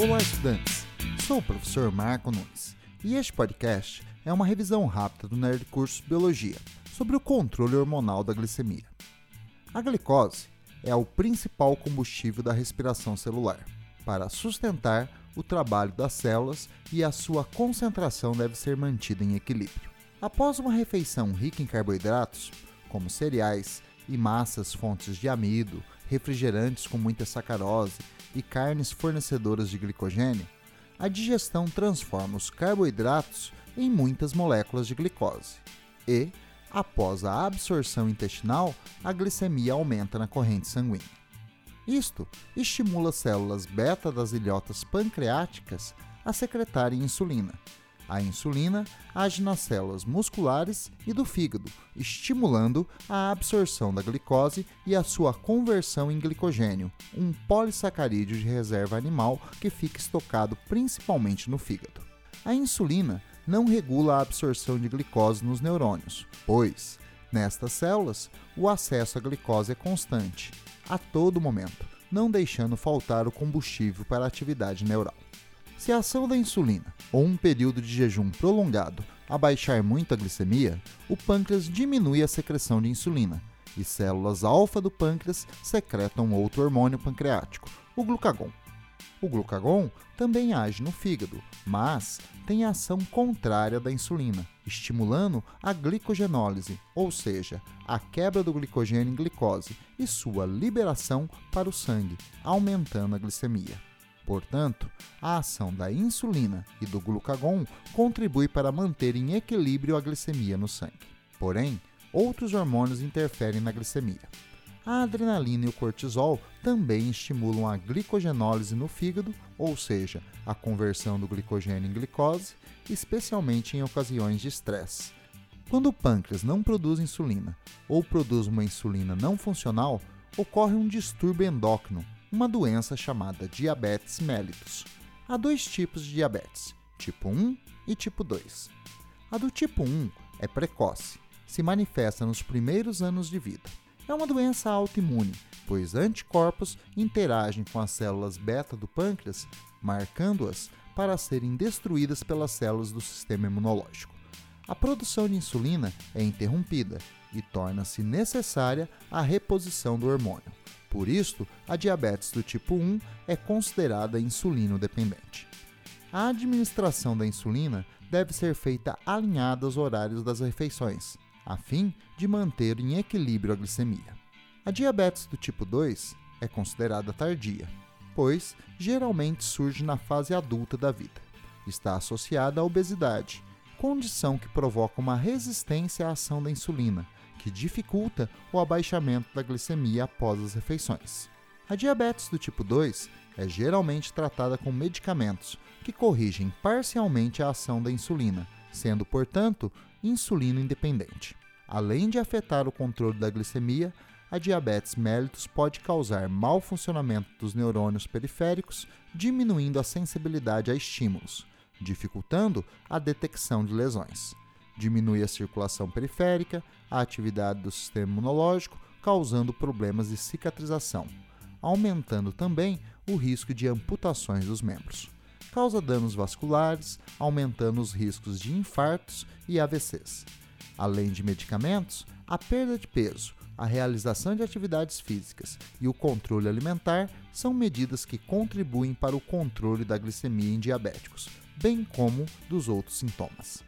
Olá, estudantes! Sou o professor Marco Nunes e este podcast é uma revisão rápida do Nerd Curso Biologia sobre o controle hormonal da glicemia. A glicose é o principal combustível da respiração celular para sustentar o trabalho das células e a sua concentração deve ser mantida em equilíbrio. Após uma refeição rica em carboidratos, como cereais e massas fontes de amido, refrigerantes com muita sacarose e carnes fornecedoras de glicogênio, a digestão transforma os carboidratos em muitas moléculas de glicose. E, após a absorção intestinal, a glicemia aumenta na corrente sanguínea. Isto estimula células beta das ilhotas pancreáticas a secretarem insulina, a insulina age nas células musculares e do fígado, estimulando a absorção da glicose e a sua conversão em glicogênio, um polissacarídeo de reserva animal que fica estocado principalmente no fígado. A insulina não regula a absorção de glicose nos neurônios, pois, nestas células, o acesso à glicose é constante, a todo momento, não deixando faltar o combustível para a atividade neural. Se a ação da insulina ou um período de jejum prolongado abaixar muito a glicemia, o pâncreas diminui a secreção de insulina e células alfa do pâncreas secretam outro hormônio pancreático, o glucagon. O glucagon também age no fígado, mas tem ação contrária da insulina, estimulando a glicogenólise, ou seja, a quebra do glicogênio em glicose e sua liberação para o sangue, aumentando a glicemia. Portanto, a ação da insulina e do glucagon contribui para manter em equilíbrio a glicemia no sangue. Porém, outros hormônios interferem na glicemia. A adrenalina e o cortisol também estimulam a glicogenólise no fígado, ou seja, a conversão do glicogênio em glicose, especialmente em ocasiões de estresse. Quando o pâncreas não produz insulina ou produz uma insulina não funcional, ocorre um distúrbio endócrino, uma doença chamada diabetes mellitus. Há dois tipos de diabetes, tipo 1 e tipo 2. A do tipo 1 é precoce, se manifesta nos primeiros anos de vida. É uma doença autoimune, pois anticorpos interagem com as células beta do pâncreas, marcando-as para serem destruídas pelas células do sistema imunológico. A produção de insulina é interrompida e torna-se necessária a reposição do hormônio. Por isso, a diabetes do tipo 1 é considerada insulino-dependente. A administração da insulina deve ser feita alinhada aos horários das refeições, a fim de manter em equilíbrio a glicemia. A diabetes do tipo 2 é considerada tardia, pois geralmente surge na fase adulta da vida. Está associada à obesidade, condição que provoca uma resistência à ação da insulina que dificulta o abaixamento da glicemia após as refeições. A diabetes do tipo 2 é geralmente tratada com medicamentos que corrigem parcialmente a ação da insulina, sendo, portanto, insulino independente. Além de afetar o controle da glicemia, a diabetes mellitus pode causar mau funcionamento dos neurônios periféricos, diminuindo a sensibilidade a estímulos, dificultando a detecção de lesões diminui a circulação periférica, a atividade do sistema imunológico, causando problemas de cicatrização, aumentando também o risco de amputações dos membros. Causa danos vasculares, aumentando os riscos de infartos e AVCs. Além de medicamentos, a perda de peso, a realização de atividades físicas e o controle alimentar são medidas que contribuem para o controle da glicemia em diabéticos, bem como dos outros sintomas.